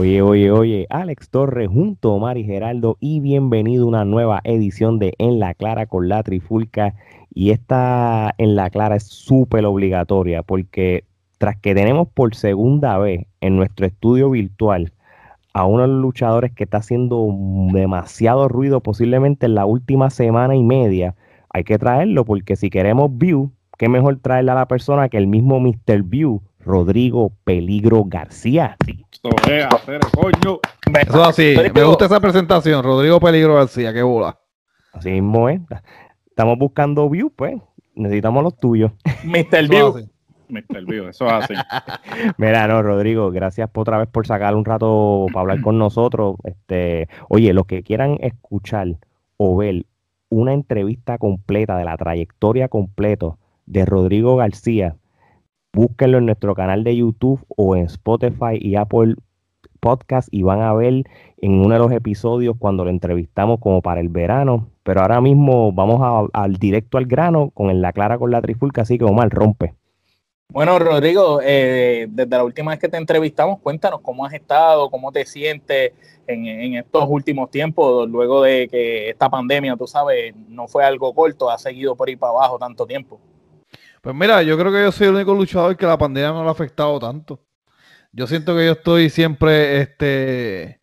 Oye, oye, oye, Alex Torres junto a Mari Geraldo y bienvenido a una nueva edición de En la Clara con la Trifulca. Y esta En la Clara es súper obligatoria porque tras que tenemos por segunda vez en nuestro estudio virtual a uno de los luchadores que está haciendo demasiado ruido posiblemente en la última semana y media, hay que traerlo porque si queremos view, qué mejor traerle a la persona que el mismo Mr. View, Rodrigo Peligro García. Eso es hacer coño. Eso así, me gusta esa presentación, Rodrigo Peligro García, qué bola. Así mismo es. Estamos buscando view, pues necesitamos los tuyos. Mr. View. Mr. View, eso es así. Mira, no, Rodrigo, gracias por otra vez por sacar un rato para hablar con nosotros. Este, oye, los que quieran escuchar o ver una entrevista completa de la trayectoria completa de Rodrigo García, búsquenlo en nuestro canal de YouTube o en Spotify y Apple Podcast y van a ver en uno de los episodios cuando lo entrevistamos como para el verano. Pero ahora mismo vamos al directo al grano con la clara con la trifulca, así que Omar rompe. Bueno, Rodrigo, eh, desde la última vez que te entrevistamos, cuéntanos cómo has estado, cómo te sientes en, en, estos últimos tiempos, luego de que esta pandemia, tú sabes, no fue algo corto, ha seguido por ahí para abajo tanto tiempo. Pues mira, yo creo que yo soy el único luchador que la pandemia no lo ha afectado tanto. Yo siento que yo estoy siempre este,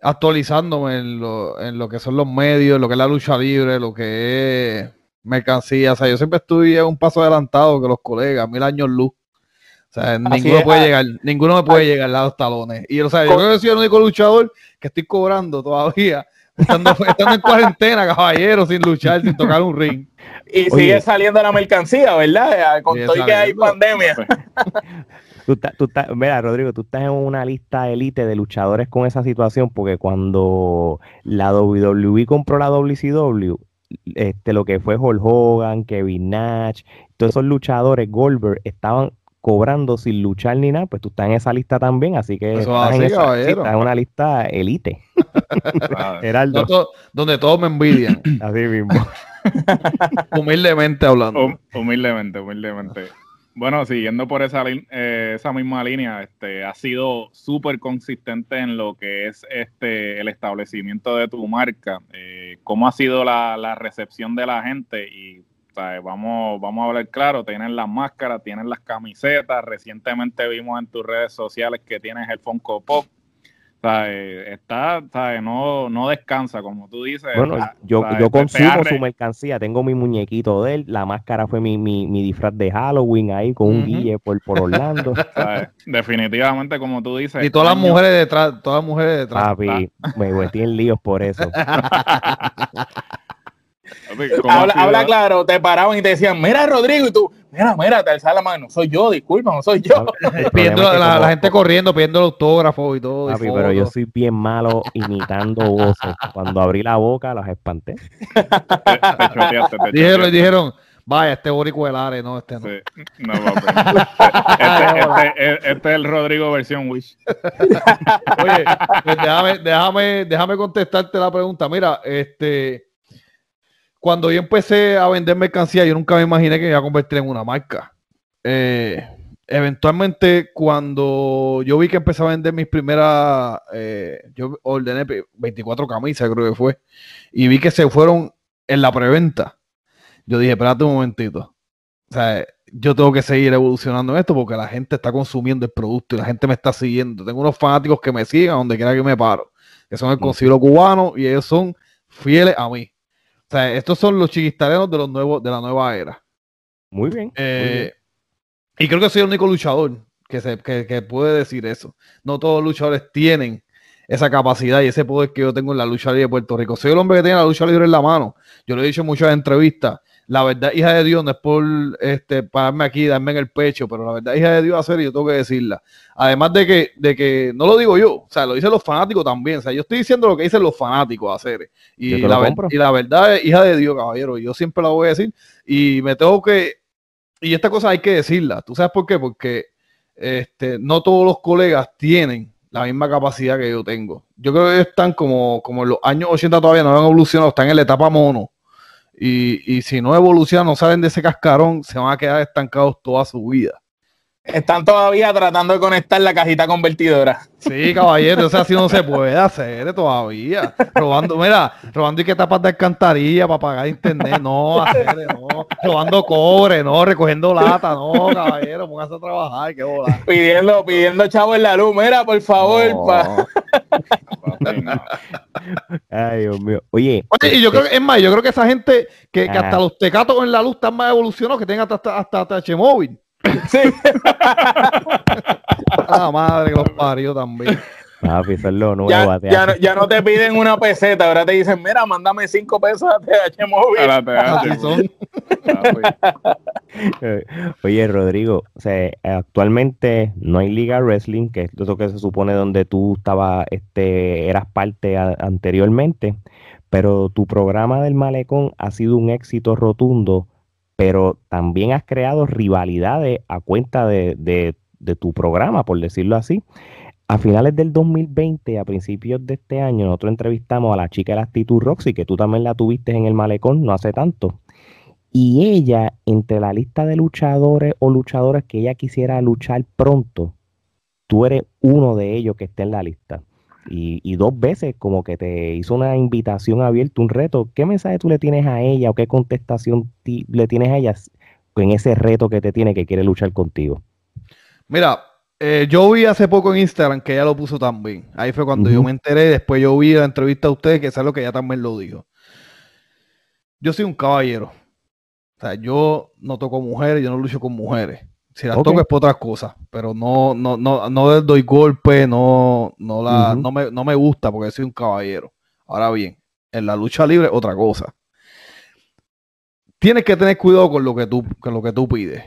actualizándome en lo, en lo que son los medios, lo que es la lucha libre, lo que es mercancía. O sea, yo siempre estoy un paso adelantado que los colegas, mil años luz. O sea, ninguno puede llegar, ninguno me puede llegar a los talones. Y o sea, yo creo que soy el único luchador que estoy cobrando todavía, estando, estando en cuarentena, caballero, sin luchar, sin tocar un ring. Y sigue saliendo la mercancía, ¿verdad? Con todo que hay pandemia. tú, tú mira, Rodrigo, tú estás en una lista élite de luchadores con esa situación, porque cuando la WWE compró la WCW, este, lo que fue Hulk Hogan, Kevin Nash, todos esos luchadores, Goldberg, estaban cobrando sin luchar ni nada, pues tú estás en esa lista también, así que estás, en esa, estás, en una lista elite. donde todos me envidian. Así mismo. humildemente hablando. humildemente, humildemente. Bueno, siguiendo por esa, eh, esa misma línea, este, ha sido súper consistente en lo que es este el establecimiento de tu marca. Eh, ¿Cómo ha sido la, la, recepción de la gente? Y vamos, vamos a hablar claro, tienen las máscaras, tienen las camisetas. Recientemente vimos en tus redes sociales que tienes el Funko Pop. Está, No, no descansa, como tú dices. Bueno, yo, yo consumo su mercancía, tengo mi muñequito de él, la máscara fue mi, mi, mi disfraz de Halloween ahí con un guille por, por Orlando. Definitivamente, como tú dices. Y todas las mujeres detrás, todas las mujeres detrás. Papi, me metí en líos por eso. habla, habla, claro, te paraban y te decían, mira Rodrigo, y tú, mira, mira, te alza la mano, soy yo, disculpa, no soy yo. pidiendo la, la, gente corriendo, pidiendo el autógrafo y todo. Papi, pero yo soy bien malo imitando voces. Cuando abrí la boca, las espanté. dijeron, dijeron, vaya, este Borico no, este no. no este, este, este, es el Rodrigo versión Wish. Oye, pues déjame, déjame, déjame contestarte la pregunta. Mira, este cuando yo empecé a vender mercancía, yo nunca me imaginé que me iba a convertir en una marca. Eh, eventualmente, cuando yo vi que empecé a vender mis primeras, eh, yo ordené 24 camisas, creo que fue, y vi que se fueron en la preventa. Yo dije, espérate un momentito. O sea, yo tengo que seguir evolucionando en esto porque la gente está consumiendo el producto y la gente me está siguiendo. Tengo unos fanáticos que me siguen donde quiera que me paro, que son el concilio cubano y ellos son fieles a mí. O sea, estos son los chiquistarenos de los nuevos, de la nueva era. Muy bien, eh, Y creo que soy el único luchador que, se, que, puede decir eso. No todos los luchadores tienen esa capacidad y ese poder que yo tengo en la lucha libre de Puerto Rico. Soy el hombre que tiene la lucha libre en la mano. Yo lo he dicho en muchas entrevistas la verdad, hija de Dios, no es por este, pararme aquí, darme en el pecho, pero la verdad, hija de Dios, hacer y yo tengo que decirla. Además de que, de que no lo digo yo, o sea, lo dicen los fanáticos también. O sea, yo estoy diciendo lo que dicen los fanáticos hacer. Y, la, y la verdad hija de Dios, caballero, yo siempre la voy a decir. Y me tengo que, y esta cosa hay que decirla. ¿Tú sabes por qué? Porque este, no todos los colegas tienen la misma capacidad que yo tengo. Yo creo que están como, como en los años 80 todavía no han evolucionado, están en la etapa mono y, y si no evolucionan, no salen de ese cascarón, se van a quedar estancados toda su vida. Están todavía tratando de conectar la cajita convertidora. Sí, caballero, o sea, así no se puede hacer todavía. Robando, mira, robando y que tapas de alcantarilla para pagar internet, no, hacer, no. Robando cobre, no, recogiendo lata, no, caballero, póngase a trabajar, qué bola. Pidiendo, pidiendo chavo en la luz, mira, por favor, pa. Ay, Dios mío. Oye, Oye, y yo este, creo que, es más, yo creo que esa gente que, que Ah. hasta los tecatos en la luz están más evolucionados que tengan hasta, hasta, hasta TH móvil. Sí. Ah, madre que los parió también. Papi, eso es lo nuevo. Ya, no- ya no te piden una peseta, ahora te dicen, mira, mándame cinco pesos a TH móvil. Son. papi. Oye, Rodrigo, o sea, actualmente no hay Liga Wrestling, que es lo que se supone donde tú estabas, este, eras parte a- anteriormente, pero tu programa del Malecón ha sido un éxito rotundo, pero también has creado rivalidades a cuenta de, de- de tu programa, por decirlo así. A finales del 2020, a principios de este año, nosotros entrevistamos a la chica de la actitud Roxy, que tú también la tuviste en el Malecón no hace tanto. Y ella, entre la lista de luchadores o luchadores que ella quisiera luchar pronto, tú eres uno de ellos que está en la lista. Y, y dos veces como que te hizo una invitación abierta, un reto. ¿Qué mensaje tú le tienes a ella o qué contestación le tienes a ella en ese reto que te tiene que quiere luchar contigo? Mira, eh, yo vi hace poco en Instagram que ella lo puso también. Ahí fue cuando yo me enteré. Después yo vi la entrevista a ustedes, que es algo que ella también lo dijo. Yo soy un caballero. O sea, yo no toco mujeres, yo no lucho con mujeres. Si las Ok. toco es por otras cosas, pero no, no, no, no les doy golpe, no, no, la, no, me, no me gusta porque soy un caballero. Ahora bien, en la lucha libre, otra cosa. Tienes que tener cuidado con lo que tú, con lo que tú pides.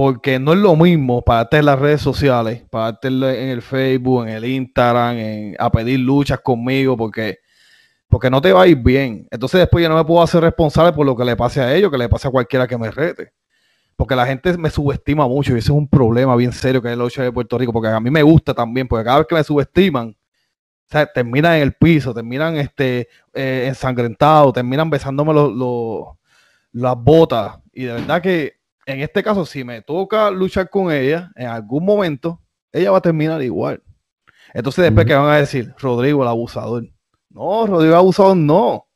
Porque no es lo mismo pararte en las redes sociales, pararte en el Facebook, en el Instagram, a pedir luchas conmigo, porque, porque no te va a ir bien. Entonces después yo no me puedo hacer responsable por lo que le pase a ellos, que le pase a cualquiera que me rete. Porque la gente me subestima mucho y ese es un problema bien serio que es la lucha de Puerto Rico, porque a mí me gusta también, porque cada vez que me subestiman, o terminan en el piso, terminan este, eh, ensangrentados, terminan besándome los- las botas. Y de verdad que en este caso, si me toca luchar con ella, en algún momento, ella va a terminar igual. Entonces después que van a decir, Rodrigo el abusador. No, Rodrigo el abusador no.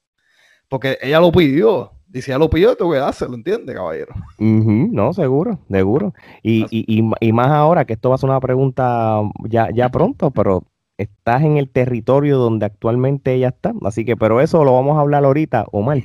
Porque ella lo pidió. Y si ella lo pidió, tengo que dárselo, ¿entiendes, caballero? Ujú, no, seguro, seguro. Y, y, y, y más ahora, que esto va a ser una pregunta ya, ya pronto, pero estás en el territorio donde actualmente ella está. Así que, pero eso lo vamos a hablar ahorita, Omar.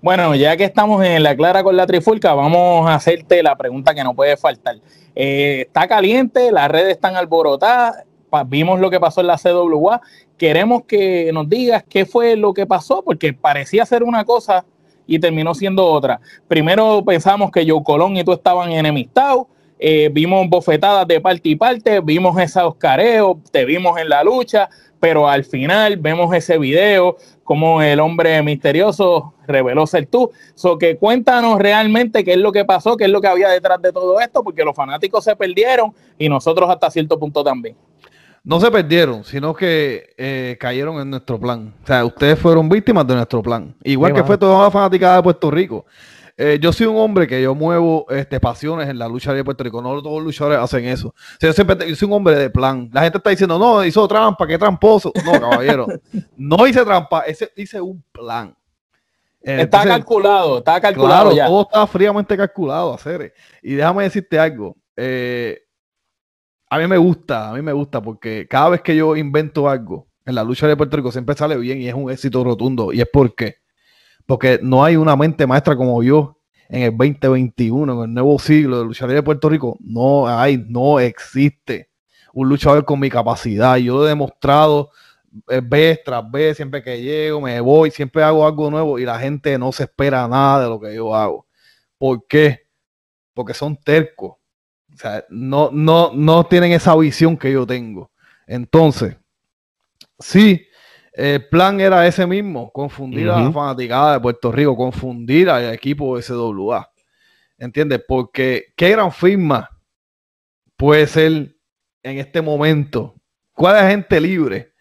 Bueno, ya que estamos en la clara con la trifulca, vamos a hacerte la pregunta que no puede faltar. Eh, está caliente, las redes están alborotadas, vimos lo que pasó en la CWA. Queremos que nos digas qué fue lo que pasó, porque parecía ser una cosa y terminó siendo otra. Primero pensamos que Joe Colón y tú estaban enemistados. Eh, vimos bofetadas de parte y parte, vimos esos careos, te vimos en la lucha, pero al final vemos ese video como el hombre misterioso reveló ser tú. So que cuéntanos realmente qué es lo que pasó, qué es lo que había detrás de todo esto, porque los fanáticos se perdieron y nosotros hasta cierto punto también. No se perdieron, sino que eh, cayeron en nuestro plan. O sea, ustedes fueron víctimas de nuestro plan. Igual Qué que fue toda la fanaticada de Puerto Rico. Eh, yo soy un hombre que yo muevo este, pasiones en la lucha de Puerto Rico. No todos los luchadores hacen eso. O sea, yo, siempre yo soy un hombre de plan. La gente está diciendo, no, hizo trampa, qué tramposo. No, caballero. no hice trampa, ese, hice un plan. Eh, está entonces, calculado, está calculado Claro, ya. todo estaba fríamente calculado, hacer. Y déjame decirte algo. eh, a mí me gusta, a mí me gusta porque cada vez que yo invento algo en la lucha de Puerto Rico siempre sale bien y es un éxito rotundo. ¿Y es por qué? Porque no hay una mente maestra como yo en el 2021, en el nuevo siglo de lucha libre de Puerto Rico. No hay, no existe un luchador con mi capacidad. Yo he demostrado eh, vez tras vez, siempre que llego, me voy, siempre hago algo nuevo y la gente no se espera nada de lo que yo hago. ¿Por qué? Porque son tercos. O sea, no, no, no tienen esa visión que yo tengo. Entonces, sí, el plan era ese mismo, confundir a la fanaticada de Puerto Rico, confundir al equipo de SWA. ¿Entiendes? Porque qué gran firma puede ser en este momento. ¿Cuál es la gente libre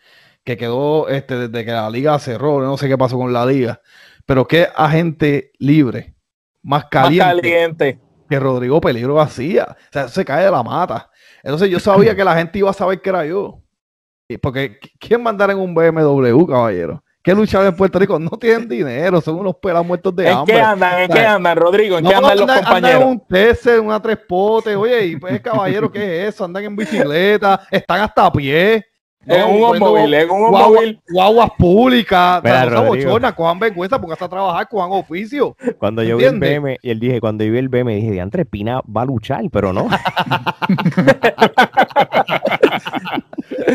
que quedó este, desde que la liga cerró? No sé qué pasó con la liga, pero qué agente libre, más Más caliente, que Rodrigo Peligro hacía. O sea, se cae de la mata. Entonces yo sabía que la gente iba a saber que era yo. Porque ¿quién mandar en un BMW, caballero? ¿Qué luchadores en Puerto Rico no tienen dinero? Son unos pelas muertos de hambre. ¿En qué andan? ¿En qué andan, Rodrigo? ¿En qué andan, los compañeros? Andan en un Tesla, una tres potes. Oye, y pues, caballero, ¿qué es eso? Andan en bicicleta, están hasta a pie. Es un móvil, es un móvil. Guaguas públicas. No bochorna, cojan vergüenza, porque hasta trabajar, cojan oficio. Cuando yo vi el BM, y él dije, cuando yo vi el BM, dije, Diantre Pina va a luchar, pero no.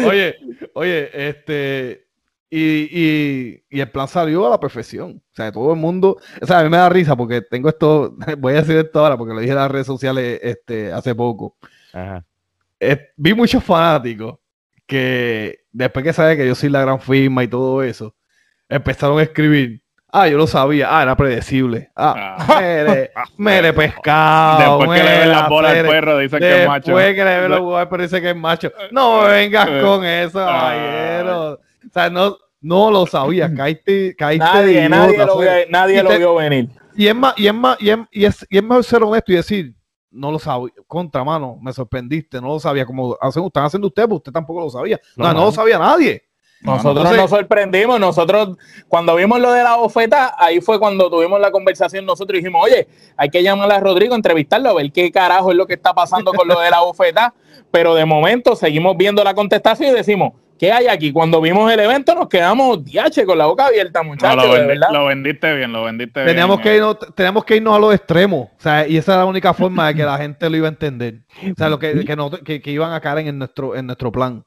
oye, oye, este. Y, y, el plan salió a la perfección. O sea, todo el mundo. O sea, a mí me da risa porque tengo esto. Voy a decir esto ahora porque lo dije en las redes sociales este, hace poco. Ajá. vi muchos fanáticos que después que sabe que yo soy la gran firma y todo eso, empezaron a escribir. Ah, yo lo sabía. Ah, era predecible. Ah, ah. mere, mere pescado. Después que le ven las bolas al perro, dice que es macho. Después que le ven los bolas al perro, dice que es macho. No vengas eh, con eso, ah. caballero. O sea, no, no lo sabía. Caíste, caíste nadie, nadie, lo, vio, nadie lo vio venir. Y es más, y es más, y es, y es, y es mejor ser honesto y decir, no lo sabía, contra mano, me sorprendiste, no lo sabía, como hacen, están haciendo ustedes, pues usted tampoco lo sabía. No, no, lo sabía nadie. Nosotros nos sorprendimos, nosotros cuando vimos lo de la bofeta, ahí fue cuando tuvimos la conversación nosotros dijimos, oye, hay que llamar a Rodrigo, entrevistarlo, a ver qué carajo es lo que está pasando con lo de la bofeta, pero de momento seguimos viendo la contestación y decimos, ¿qué hay aquí? Cuando vimos el evento nos quedamos diache con la boca abierta, muchachos. lo, vendiste bien, lo vendiste teníamos bien. Que irnos, teníamos que irnos a los extremos, o sea, y esa era la única forma de que la gente lo iba a entender. O sea, lo que, que, iban a caer en nuestro, en nuestro plan.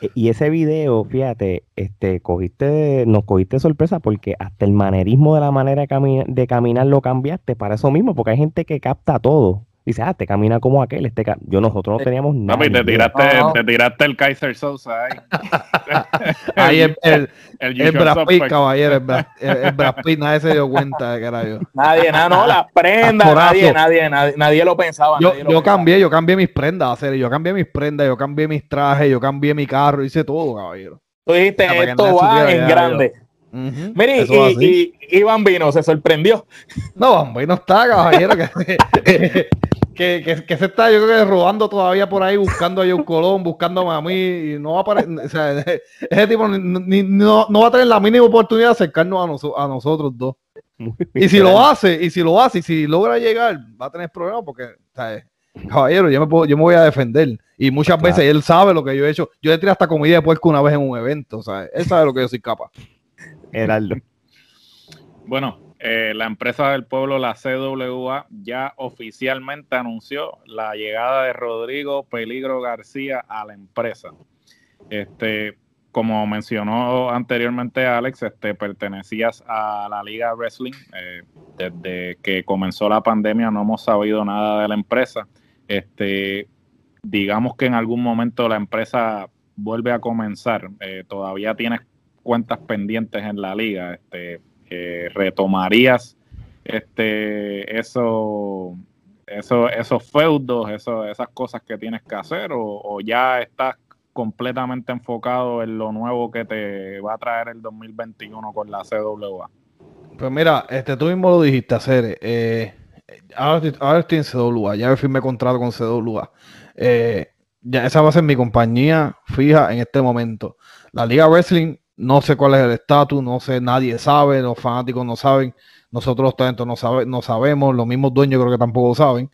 E, y ese video, fíjate, este, cogiste, nos cogiste sorpresa porque hasta el manerismo de la manera de, de caminar lo cambiaste para eso mismo, porque hay gente que capta todo. Dice, ah, te camina como aquel, este yo nosotros no teníamos nada. No, te tiraste, te tiraste el Kaiser Sosa ahí. ahí el, el, el, el Brad Pitt, caballero, el el, Brad Pitt, nadie se dio cuenta de que era yo. Nadie, nada, no, las prendas, nadie, nadie, nadie, nadie, lo pensaba. Yo, yo cambié, yo cambié mis prendas, a serio, yo cambié mis prendas, yo cambié mis trajes, yo cambié mi carro, hice todo, caballero. Tú dijiste, esto va en grande. Mire, y, Iván Vino se sorprendió. No, Bambino está, caballero. que, que, que, se está, yo creo que robando todavía por ahí, buscando a John Colón, buscando a mí, y no va a aparecer, o sea, ese tipo ni, no, no, va a tener la mínima oportunidad de acercarnos a, a nosotros dos. Y si lo hace, y si lo hace, y si logra llegar, va a tener problemas porque, ¿sabes? caballero, yo me, puedo, yo me voy a defender. Y muchas veces él sabe lo que yo he hecho. Yo le tiré hasta comida de puerco una vez en un evento, o sea, él sabe lo que yo soy capaz. Heraldo. Bueno, eh, la empresa del pueblo, la CWA, ya oficialmente anunció la llegada de Rodrigo Peligro García a la empresa. Este, como mencionó anteriormente Alex, este, pertenecías a la Liga Wrestling. Eh, desde que comenzó la pandemia no hemos sabido nada de la empresa. Este, digamos que en algún momento la empresa vuelve a comenzar. Eh, todavía tienes cuentas pendientes en la liga. Este, retomarías este, eso, eso, esos feudos, eso, esas cosas que tienes que hacer, o, ya estás completamente enfocado en lo nuevo que te va a traer el 2021 con la CWA? Pues mira, este, tú mismo lo dijiste, hacer. Eh, ahora, estoy en CWA, ya firmé contrato con CWA. Eh, ya esa va a ser mi compañía fija en este momento. La Liga Wrestling no sé cuál es el estatus, no sé, nadie sabe, los fanáticos no saben, nosotros los talentos no, sabe, no sabemos, los mismos dueños creo que tampoco saben.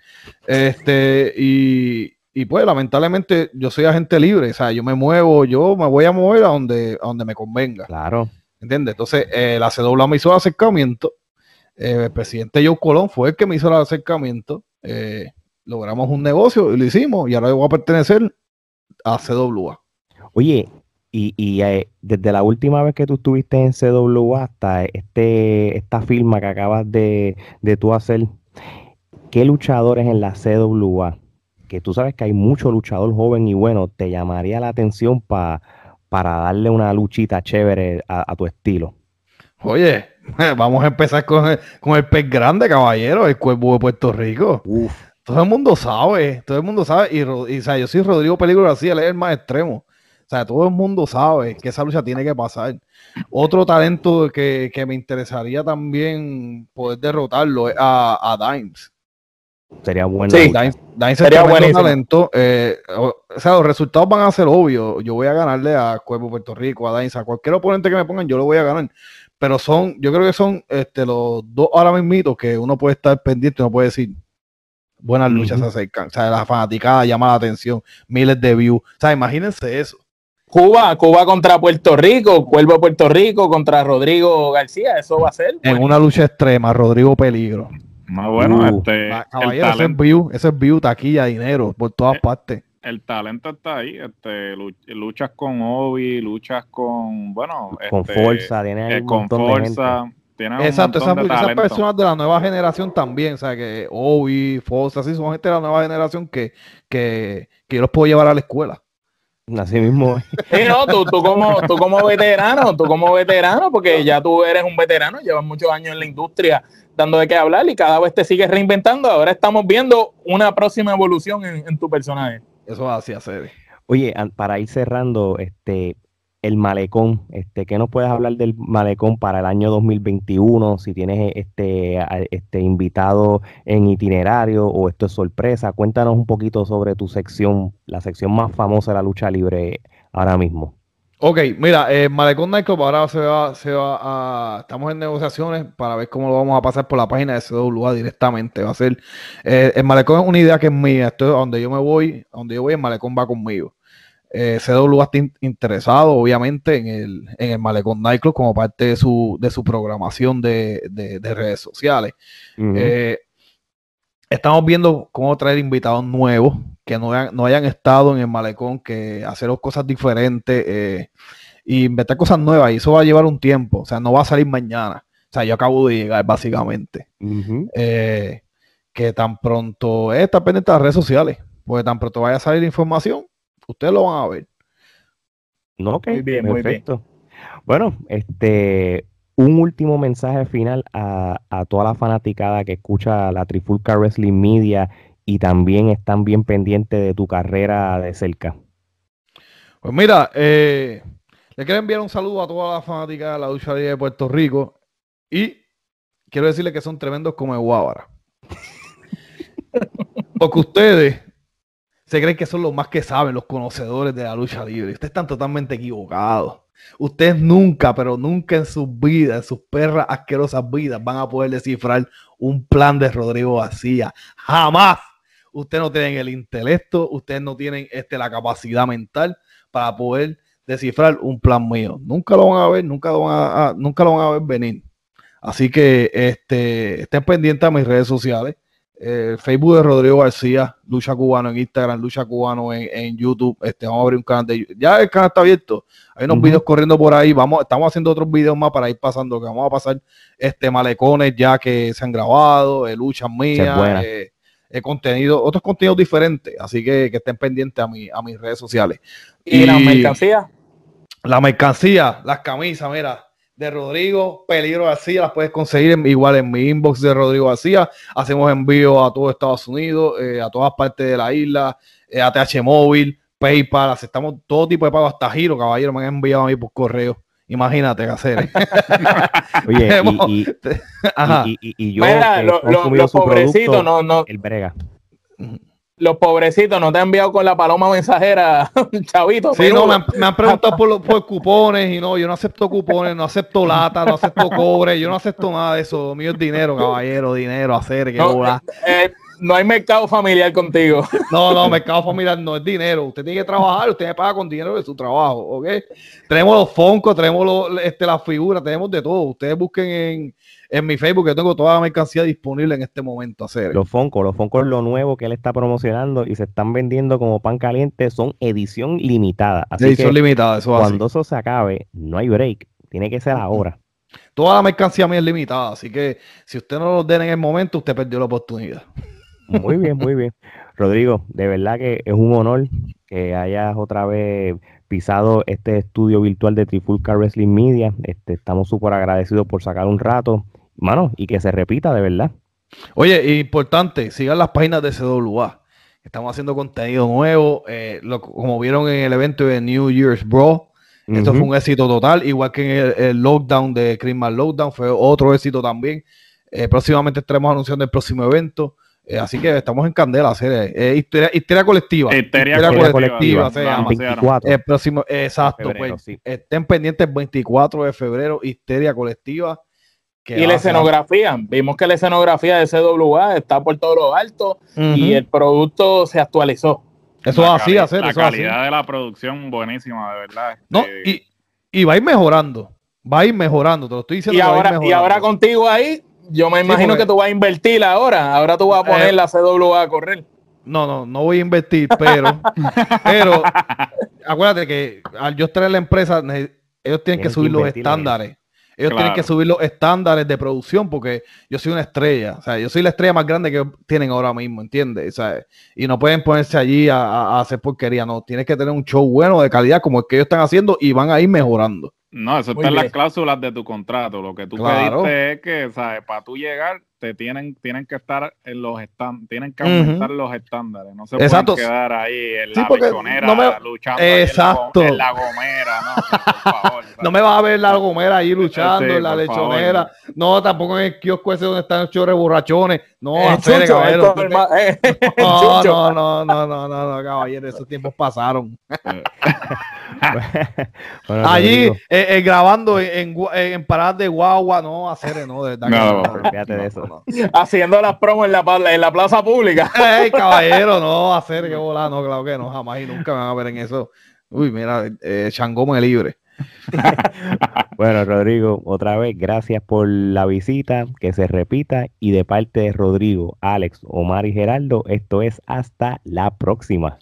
Este, y, y, pues lamentablemente yo soy agente libre, o sea, yo me muevo, yo me voy a mover a donde, a donde me convenga. Claro. ¿Entiendes? Entonces, eh, la CWA me hizo el acercamiento, eh, el presidente Joe Colón fue el que me hizo el acercamiento, eh, logramos un negocio y lo hicimos, y ahora yo voy a pertenecer a CWA. Oye, y, y eh, desde la última vez que tú estuviste en CWA hasta este, esta firma que acabas de, de tú hacer, ¿qué luchadores en la CWA? Que tú sabes que hay mucho luchador joven y bueno, te llamaría la atención para darle una luchita chévere a, tu estilo. Oye, vamos a empezar con el, con el pez grande, caballero, el cuervo de Puerto Rico. Todo el mundo sabe, todo el mundo sabe. Y, y o sea, yo soy Rodrigo Peligro así, él es el más extremo. O sea, todo el mundo sabe que esa lucha tiene que pasar. Otro talento que, me interesaría también poder derrotarlo es a, Dimes. Sería bueno. Sí. Dainz Dainz es Sería buenísimo. talento. eh, o, o sea, los resultados van a ser obvios. Yo voy a ganarle a Cuervo Puerto Rico, a Dainz, a cualquier oponente que me pongan, yo lo voy a ganar. Pero son, yo creo que son este, los dos ahora mismitos que uno puede estar pendiente, uno puede decir, buenas luchas Ujú. se acercan. O sea, la fanaticada llama la atención, miles de views. O sea, imagínense eso. Cuba, Cuba contra Puerto Rico, Cuervo Puerto Rico contra Rodrigo García, eso va a ser. En bueno. una lucha extrema, Rodrigo Peligro. Más bueno, Uh, este, el, Caballero, ese es view, ese es view, taquilla, dinero, por todas Eh, partes. el talento está ahí. Este, lu- luchas con Obi, luchas con, bueno, con este, fuerza, tiene ahí eh, un con montón de gente. fuerza. Exacto, esas, personas de la nueva generación también, o sea, que Obi, Fosa, así son gente de la nueva generación que, que, que yo los puedo llevar a la escuela. Así mismo. Sí, no, tú, tú, como, tú como veterano, tú como veterano, porque ya tú eres un veterano, llevas muchos años en la industria dando de qué hablar y cada vez te sigues reinventando. Ahora estamos viendo una próxima evolución en, en tu personaje. Eso es así hacer. Oye, para ir cerrando, este, el malecón, este, ¿qué nos puedes hablar del malecón para el año 2021? Si tienes este, este invitado en itinerario o esto es sorpresa, cuéntanos un poquito sobre tu sección, la sección más famosa de la lucha libre ahora mismo. Ok, mira, eh, Malecón Nightclub ahora se va, se va a. Estamos en negociaciones para ver cómo lo vamos a pasar por la página de CWA directamente. Va a ser. eh, el Malecón es una idea que es mía. Esto es donde yo me voy, donde yo voy, el Malecón va conmigo. Eh, CWA está in- interesado, obviamente, en el, en el Malecón Nightclub como parte de su, de su programación de, de- de redes sociales. Eh, estamos viendo cómo traer invitados nuevos que no hayan, no hayan estado en el malecón, que hacer cosas diferentes eh, y inventar cosas nuevas. Y eso va a llevar un tiempo. O sea, no va a salir mañana. O sea, yo acabo de llegar, básicamente. Eh, que tan pronto eh, está pendiente de las redes sociales. Porque tan pronto vaya a salir información, ustedes lo van a ver. No, ok, Muy bien, muy bien. perfecto. Bueno, este, un último mensaje final a, a toda la fanaticada que escucha la Trifulca Wrestling Media y también están bien pendientes de tu carrera de cerca. Pues mira, eh, le quiero enviar un saludo a toda la fanática de la libre de Puerto Rico y quiero decirle que son tremendos como el Guábara. Porque ustedes se creen que son los más que saben, los conocedores de la lucha libre. Ustedes están totalmente equivocados. Ustedes nunca, pero nunca en sus vidas, en sus perras asquerosas vidas, van a poder descifrar un plan de Rodrigo García. Jamás. Ustedes no tienen el intelecto, ustedes no tienen este, la capacidad mental para poder descifrar un plan mío. Nunca lo van a ver, nunca lo van a, a- nunca lo van a ver venir. Así que este, estén pendientes a mis redes sociales. Eh, El Facebook de Rodrigo García, Lucha Cubano en Instagram, Lucha Cubano en, en YouTube. Este, vamos a abrir un canal de YouTube. Ya el canal está abierto. Hay unos Ujú. videos corriendo por ahí. Vamos, estamos haciendo otros videos más para ir pasando. Que vamos a pasar este malecones ya que se han grabado, eh, luchas mías, eh, eh, contenido, otros contenidos diferentes. Así que, que estén pendientes a, mi, a mis redes sociales. Y, la mercancía. La mercancía, las camisas, mira, de Rodrigo Peligro García, las puedes conseguir en- igual en mi inbox de Rodrigo García. Hacemos envío a todo Estados Unidos, eh, a todas partes de la isla, eh, ATH Móvil, PayPal, aceptamos todo tipo de pago, hasta giro, caballero, me han enviado a mí por correo. Imagínate qué hacer. Oye, y, y- Ajá. y- y- y yo Mira, lo- lo- consumido los su pobrecitos producto, no, no, el brega. Los pobrecitos no te han enviado con la paloma mensajera, chavito. Sí, no, me han, me han preguntado por, los- por cupones y no, yo no acepto cupones, no acepto lata, no acepto cobre, yo no acepto nada de eso. Lo mío es dinero, caballero, dinero, hacer, que no, eh, no hay mercado familiar contigo. No, no, mercado familiar no es dinero. Usted tiene que trabajar, usted me paga con dinero de su trabajo, ¿ok? Tenemos los foncos, tenemos los, este, las figuras, tenemos de todo. Ustedes busquen en, en mi Facebook, que tengo toda la mercancía disponible en este momento. Hacer. Los Fonco, los Fonco es lo nuevo que él está promocionando y se están vendiendo como pan caliente, son edición limitada. Así Edición que limitada, eso es así. cuando eso se acabe, no hay break. Tiene que ser ahora. Toda la mercancía mía es limitada, así que si usted no lo den en el momento, usted perdió la oportunidad. Muy bien, muy bien. Rodrigo, de verdad que es un honor que hayas otra vez pisado este estudio virtual de Trifulca Wrestling Media. Este, estamos súper agradecidos por sacar un rato, mano, y que se repita de verdad. Oye, importante, sigan las páginas de CWA. Estamos haciendo contenido nuevo. eh, lo- como vieron en el evento de New Year's Bro, esto Ujú. fue un éxito total, igual que en el, el lockdown de Christmas Lockdown, fue otro éxito también. Eh, próximamente estaremos anunciando el próximo evento. Eh, así que estamos en candela, serie. Eh, histeria, histeria colectiva. Histeria Histeria colectiva, colectiva, se vamos, llama. sí, 24. El próximo, exacto, febrero, pues. sí. Estén pendientes 24 de febrero, histeria colectiva. que Y la a escenografía, vimos que la escenografía de CWA está por todo lo alto y el producto se actualizó. Eso La es así, hacer, La eso es así. calidad de la producción buenísima, de verdad. No, este, y, y va a ir mejorando. Va a ir mejorando, te lo estoy diciendo. Y ahora contigo ahí, yo me imagino porque- que tú vas a invertir ahora. Ahora tú vas a poner Eh, la CWA a correr. No, no, no voy a invertir, pero, pero acuérdate que al yo estar en la empresa, ellos tienen que que subir los estándares. Ellos Claro. tienen que subir los estándares de producción porque yo soy una estrella. O sea, yo soy la estrella más grande que ellos tienen ahora mismo, ¿entiendes? O sea, y no pueden ponerse allí a hacer porquería, no. Tienes que tener un show bueno de calidad como el que ellos están haciendo y van a ir mejorando. No, eso Muy está en las cláusulas de tu contrato. Lo que tú Claro. pediste es que, ¿sabes? Para tú llegar, te tienen, tienen que estar en los están, tienen que aumentar los estándares. No se Exacto. pueden quedar ahí en Sí, la porque lechonera no me- luchando Exacto. En, la, gomera, no, por favor. No me vas a ver la gomera ahí luchando Sí, en la lechonera. favor. No, tampoco en el kiosco ese donde están los chores borrachones. No, Eh, hacer, Chucho, caballero. eh, No, no, no, no, no, no, no, caballero, esos tiempos pasaron. Bueno, Allí Rodrigo, eh, eh, grabando en, en, gua- en paradas de guagua, no, hacer, no, de verdad. que No, olvídate de eso. haciendo las promos en la, en la plaza pública. Ey, caballero, no, hacer que volar, no, claro que no, jamás y nunca me van a ver en eso. Uy, mira, eh, Changome libre. Bueno, Rodrigo, otra vez, gracias por la visita, que se repita. Y de parte de Rodrigo, Alex, Omar y Geraldo, esto es hasta la próxima.